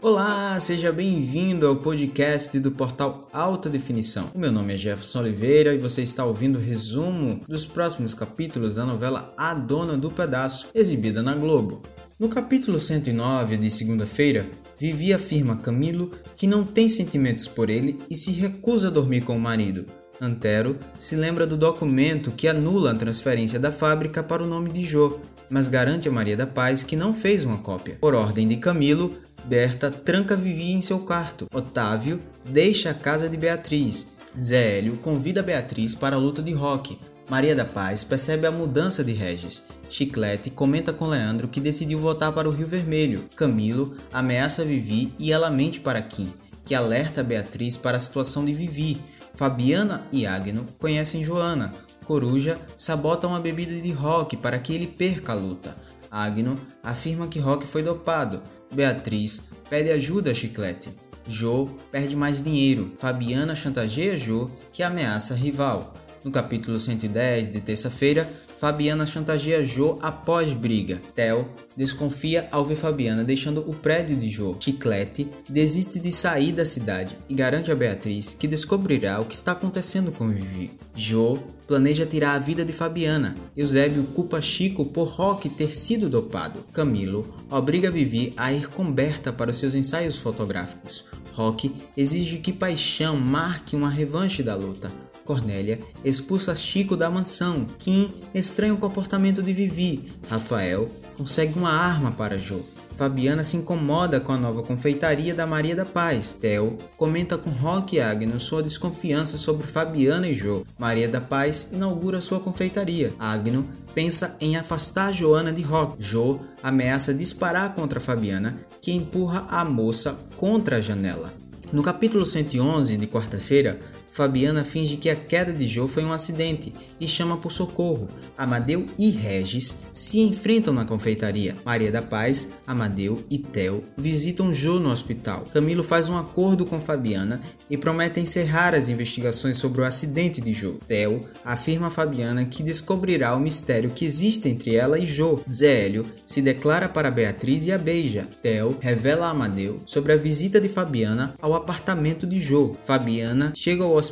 Olá, seja bem-vindo ao podcast do portal Alta Definição. O meu nome é Jefferson Oliveira e você está ouvindo o resumo dos próximos capítulos da novela A Dona do Pedaço, exibida na Globo. No capítulo 109 de segunda-feira, Vivi afirma Camilo que não tem sentimentos por ele e se recusa a dormir com o marido. Antero se lembra do documento que anula a transferência da fábrica para o nome de Jô, mas garante a Maria da Paz que não fez uma cópia. Por ordem de Camilo, Berta tranca Vivi em seu quarto. Otávio deixa a casa de Beatriz. Zé Hélio convida Beatriz para a luta de rock. Maria da Paz percebe a mudança de Regis. Chiclete comenta com Leandro que decidiu voltar para o Rio Vermelho. Camilo ameaça Vivi e ela mente para Kim, que alerta Beatriz para a situação de Vivi. Fabiana e Agno conhecem Joana. Coruja sabota uma bebida de Rock para que ele perca a luta. Agno afirma que Rock foi dopado. Beatriz pede ajuda a Chiclete. Jo perde mais dinheiro. Fabiana chantageia Jo, que ameaça rival. No capítulo 110 de terça-feira, Fabiana chantageia Jo após briga. Theo desconfia ao ver Fabiana deixando o prédio de Jo. Chiclete desiste de sair da cidade e garante a Beatriz que descobrirá o que está acontecendo com Vivi. Jo planeja tirar a vida de Fabiana. Eusébio culpa Chico por Rock ter sido dopado. Camilo obriga Vivi a ir com Berta para os seus ensaios fotográficos. Rock exige que Paixão marque uma revanche da luta. Cornélia expulsa Chico da mansão. Kim estranha o comportamento de Vivi. Rafael consegue uma arma para Jo. Fabiana se incomoda com a nova confeitaria da Maria da Paz. Theo comenta com Rock e Agno sua desconfiança sobre Fabiana e Jo. Maria da Paz inaugura sua confeitaria. Agno pensa em afastar Joana de Rock. Jo ameaça disparar contra Fabiana, que empurra a moça contra a janela. No capítulo 111 de quarta-feira, Fabiana finge que a queda de Joe foi um acidente e chama por socorro. Amadeu e Regis se enfrentam na confeitaria. Maria da Paz, Amadeu e Theo visitam Joe no hospital. Camilo faz um acordo com Fabiana e promete encerrar as investigações sobre o acidente de Joe. Theo afirma a Fabiana que descobrirá o mistério que existe entre ela e Joe. Zélio se declara para Beatriz e a beija. Theo revela a Amadeu sobre a visita de Fabiana ao apartamento de Joe. Fabiana chega ao hospital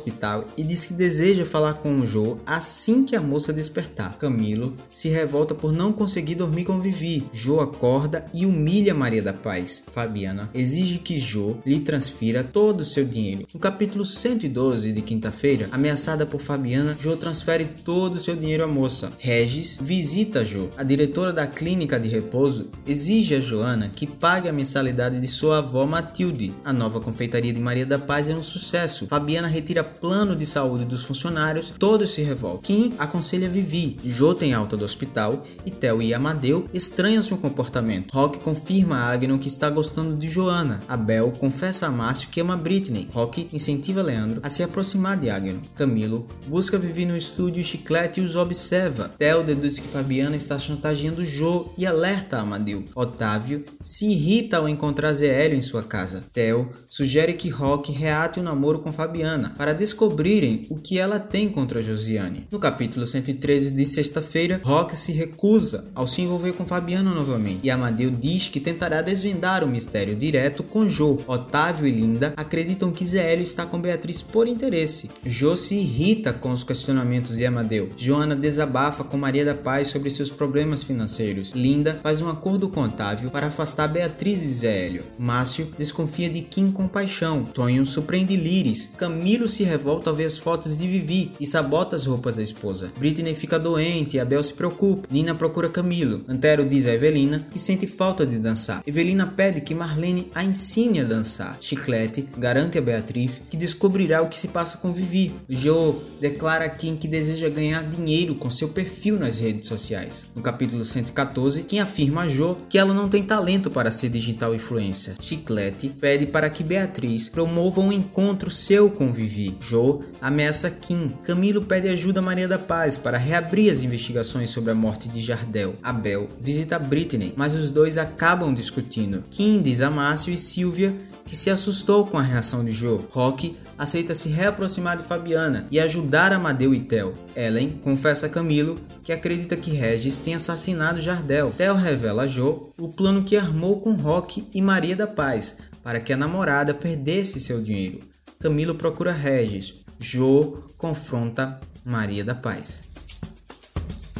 e diz que deseja falar com o Joe assim que a moça despertar. Camilo se revolta por não conseguir dormir com Vivi. Joe acorda e humilha Maria da Paz. Fabiana exige que Joe lhe transfira todo o seu dinheiro. No capítulo 112 de quinta-feira, ameaçada por Fabiana, Joe transfere todo o seu dinheiro à moça. Regis visita Joe. A diretora da clínica de repouso exige a Joana que pague a mensalidade de sua avó Matilde. A nova confeitaria de Maria da Paz é um sucesso. Fabiana retira plano de saúde dos funcionários, todos se revoltam. Kim aconselha Vivi, Jo tem alta do hospital e Theo e Amadeu estranham seu comportamento. Rock confirma a Agnon que está gostando de Joana. Abel confessa a Márcio que ama Britney. Rock incentiva Leandro a se aproximar de Agnon. Camilo busca Vivi no estúdio Chiclete e os observa. Theo deduz que Fabiana está chantageando Jo e alerta Amadeu. Otávio se irrita ao encontrar Zé Hélio em sua casa. Theo sugere que Rock reate o namoro com Fabiana para descobrirem o que ela tem contra Josiane. No capítulo 113 de sexta-feira, Rock se recusa ao se envolver com Fabiano novamente e Amadeu diz que tentará desvendar o mistério direto com Jo. Otávio e Linda acreditam que Zélio está com Beatriz por interesse. Jo se irrita com os questionamentos de Amadeu. Joana desabafa com Maria da Paz sobre seus problemas financeiros. Linda faz um acordo com Otávio para afastar Beatriz de Zélio. Márcio desconfia de Kim com paixão. Tonho surpreende Liris. Camilo se revolta ao ver as fotos de Vivi e sabota as roupas da esposa. Britney fica doente e Abel se preocupa. Nina procura Camilo. Antero diz a Evelina que sente falta de dançar. Evelina pede que Marlene a ensine a dançar. Chiclete garante a Beatriz que descobrirá o que se passa com Vivi. Joe declara a Kim que deseja ganhar dinheiro com seu perfil nas redes sociais. No capítulo 114, Kim afirma a Jo que ela não tem talento para ser digital influencer. Chiclete pede para que Beatriz promova um encontro seu com Vivi fugir. Joe ameaça Kim. Camilo pede ajuda a Maria da Paz para reabrir as investigações sobre a morte de Jardel. Abel visita Britney, mas os dois acabam discutindo. Kim diz a Márcio e Silvia que se assustou com a reação de Joe. Rock aceita se reaproximar de Fabiana e ajudar Amadeu e Theo. Ellen confessa a Camilo que acredita que Regis tem assassinado Jardel. Theo revela a Joe o plano que armou com Rock e Maria da Paz para que a namorada perdesse seu dinheiro. Camilo procura Regis. Joe confronta Maria da Paz.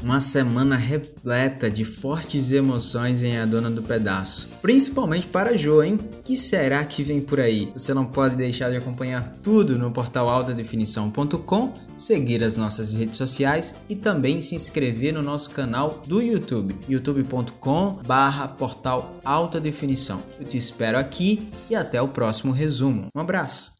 Uma semana repleta de fortes emoções em A Dona do Pedaço. Principalmente para Jo, hein? Que será que vem por aí? Você não pode deixar de acompanhar tudo no portal altadefinição.com, seguir as nossas redes sociais e também se inscrever no nosso canal do YouTube, youtube.com barra portal alta definição. Eu te espero aqui e até o próximo resumo. Um abraço!